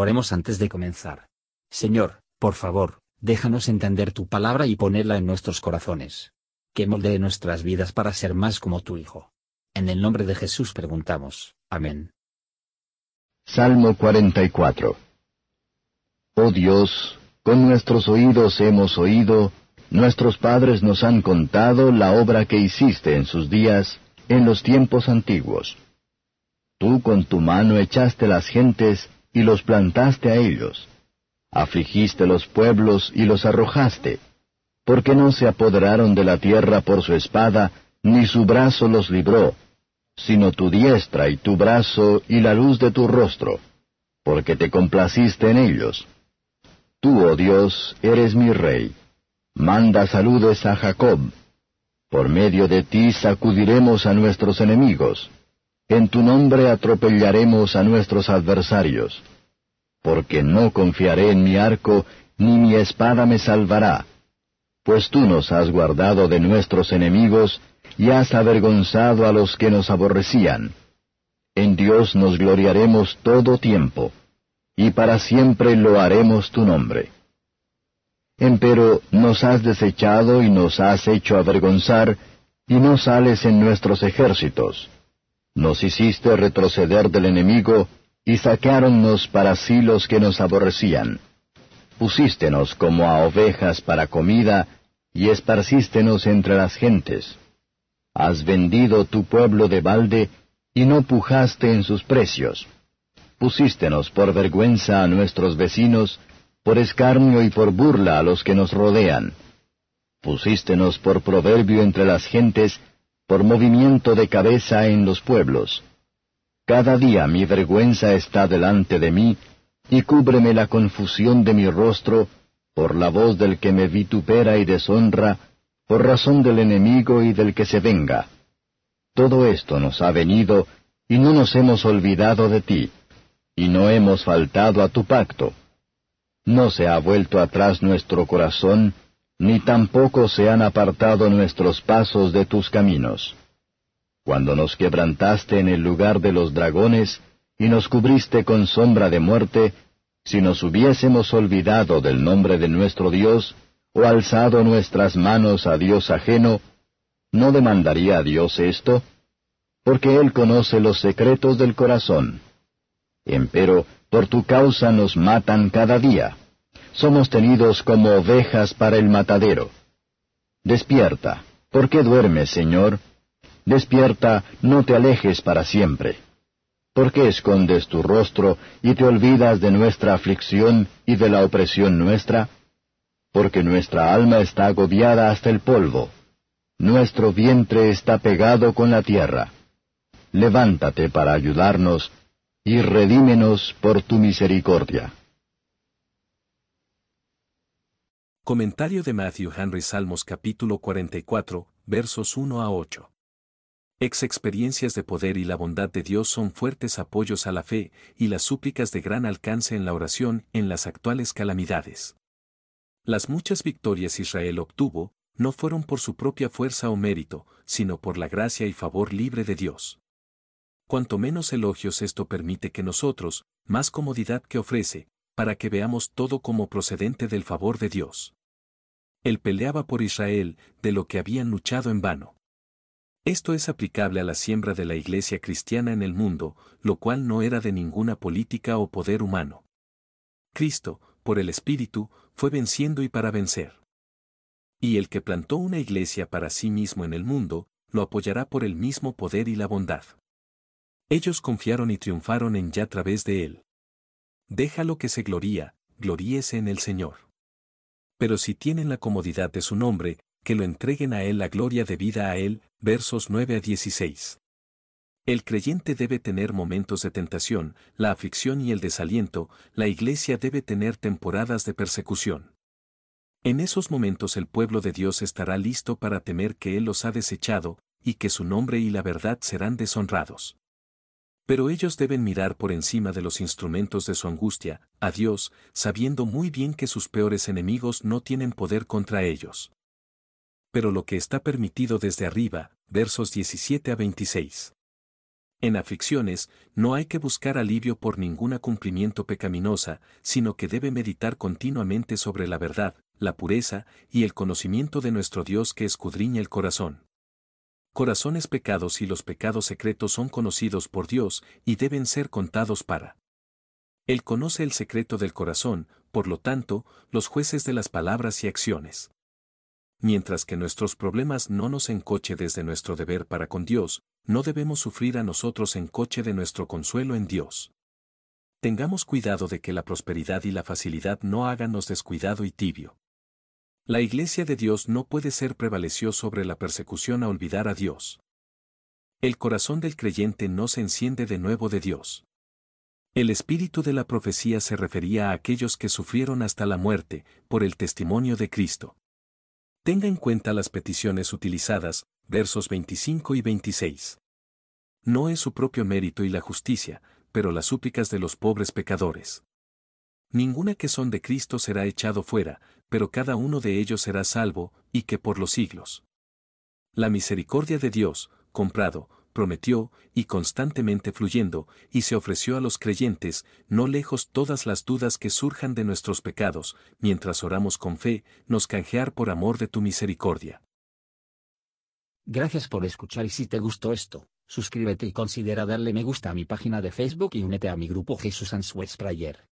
Oremos antes de comenzar. Señor, por favor, déjanos entender tu palabra y ponerla en nuestros corazones. Que moldee nuestras vidas para ser más como tu Hijo. En el nombre de Jesús preguntamos. Amén. Salmo 44 Oh Dios, con nuestros oídos hemos oído, nuestros padres nos han contado la obra que hiciste en sus días, en los tiempos antiguos. Tú con tu mano echaste las gentes y los plantaste a ellos. Afligiste los pueblos y los arrojaste, porque no se apoderaron de la tierra por su espada, ni su brazo los libró, sino tu diestra y tu brazo y la luz de tu rostro, porque te complaciste en ellos. Tú, oh Dios, eres mi rey. Manda saludes a Jacob. Por medio de ti sacudiremos a nuestros enemigos. En tu nombre atropellaremos a nuestros adversarios. Porque no confiaré en mi arco, ni mi espada me salvará. Pues tú nos has guardado de nuestros enemigos, y has avergonzado a los que nos aborrecían. En Dios nos gloriaremos todo tiempo, y para siempre lo haremos tu nombre. Empero nos has desechado y nos has hecho avergonzar, y no sales en nuestros ejércitos. Nos hiciste retroceder del enemigo, y saqueáronnos para sí los que nos aborrecían. Pusístenos como a ovejas para comida, y esparcístenos entre las gentes. Has vendido tu pueblo de balde, y no pujaste en sus precios. Pusístenos por vergüenza a nuestros vecinos, por escarnio y por burla a los que nos rodean. Pusístenos por proverbio entre las gentes, por movimiento de cabeza en los pueblos. Cada día mi vergüenza está delante de mí, y cúbreme la confusión de mi rostro, por la voz del que me vitupera y deshonra, por razón del enemigo y del que se venga. Todo esto nos ha venido, y no nos hemos olvidado de ti, y no hemos faltado a tu pacto. No se ha vuelto atrás nuestro corazón, ni tampoco se han apartado nuestros pasos de tus caminos. Cuando nos quebrantaste en el lugar de los dragones, y nos cubriste con sombra de muerte, si nos hubiésemos olvidado del nombre de nuestro Dios, o alzado nuestras manos a Dios ajeno, ¿no demandaría a Dios esto? Porque Él conoce los secretos del corazón. Empero, por tu causa nos matan cada día. Somos tenidos como ovejas para el matadero. Despierta. ¿Por qué duermes, Señor? Despierta, no te alejes para siempre. ¿Por qué escondes tu rostro y te olvidas de nuestra aflicción y de la opresión nuestra? porque nuestra alma está agobiada hasta el polvo. Nuestro vientre está pegado con la tierra. Levántate para ayudarnos, y redímenos por tu misericordia. Comentario de Matthew Henry Salmos capítulo 44, versos 1 a 8. Ex experiencias de poder y la bondad de Dios son fuertes apoyos a la fe y las súplicas de gran alcance en la oración en las actuales calamidades. Las muchas victorias Israel obtuvo, no fueron por su propia fuerza o mérito, sino por la gracia y favor libre de Dios. Cuanto menos elogios esto permite que nosotros, más comodidad que ofrece, para que veamos todo como procedente del favor de Dios. Él peleaba por Israel, de lo que habían luchado en vano. Esto es aplicable a la siembra de la iglesia cristiana en el mundo, lo cual no era de ninguna política o poder humano. Cristo, por el Espíritu, fue venciendo y para vencer. Y el que plantó una iglesia para sí mismo en el mundo, lo apoyará por el mismo poder y la bondad. Ellos confiaron y triunfaron en ya a través de él. Déjalo que se gloría, gloríese en el Señor. Pero si tienen la comodidad de su nombre, que lo entreguen a él la gloria debida a él, versos 9 a 16. El creyente debe tener momentos de tentación, la aflicción y el desaliento, la iglesia debe tener temporadas de persecución. En esos momentos el pueblo de Dios estará listo para temer que Él los ha desechado, y que su nombre y la verdad serán deshonrados. Pero ellos deben mirar por encima de los instrumentos de su angustia, a Dios, sabiendo muy bien que sus peores enemigos no tienen poder contra ellos. Pero lo que está permitido desde arriba, versos 17 a 26 En aflicciones, no hay que buscar alivio por ninguna cumplimiento pecaminosa, sino que debe meditar continuamente sobre la verdad, la pureza y el conocimiento de nuestro Dios que escudriña el corazón. Corazones pecados y los pecados secretos son conocidos por Dios y deben ser contados para. Él conoce el secreto del corazón, por lo tanto, los jueces de las palabras y acciones. Mientras que nuestros problemas no nos encoche desde nuestro deber para con Dios, no debemos sufrir a nosotros en coche de nuestro consuelo en Dios. Tengamos cuidado de que la prosperidad y la facilidad no háganos descuidado y tibio. La iglesia de Dios no puede ser prevaleció sobre la persecución a olvidar a Dios. El corazón del creyente no se enciende de nuevo de Dios. El espíritu de la profecía se refería a aquellos que sufrieron hasta la muerte, por el testimonio de Cristo. Tenga en cuenta las peticiones utilizadas, versos 25 y 26. No es su propio mérito y la justicia, pero las súplicas de los pobres pecadores. Ninguna que son de Cristo será echado fuera, pero cada uno de ellos será salvo, y que por los siglos. La misericordia de Dios, comprado, prometió, y constantemente fluyendo, y se ofreció a los creyentes, no lejos todas las dudas que surjan de nuestros pecados, mientras oramos con fe, nos canjear por amor de tu misericordia. Gracias por escuchar y si te gustó esto, suscríbete y considera darle me gusta a mi página de Facebook y únete a mi grupo Jesús Answers Prayer.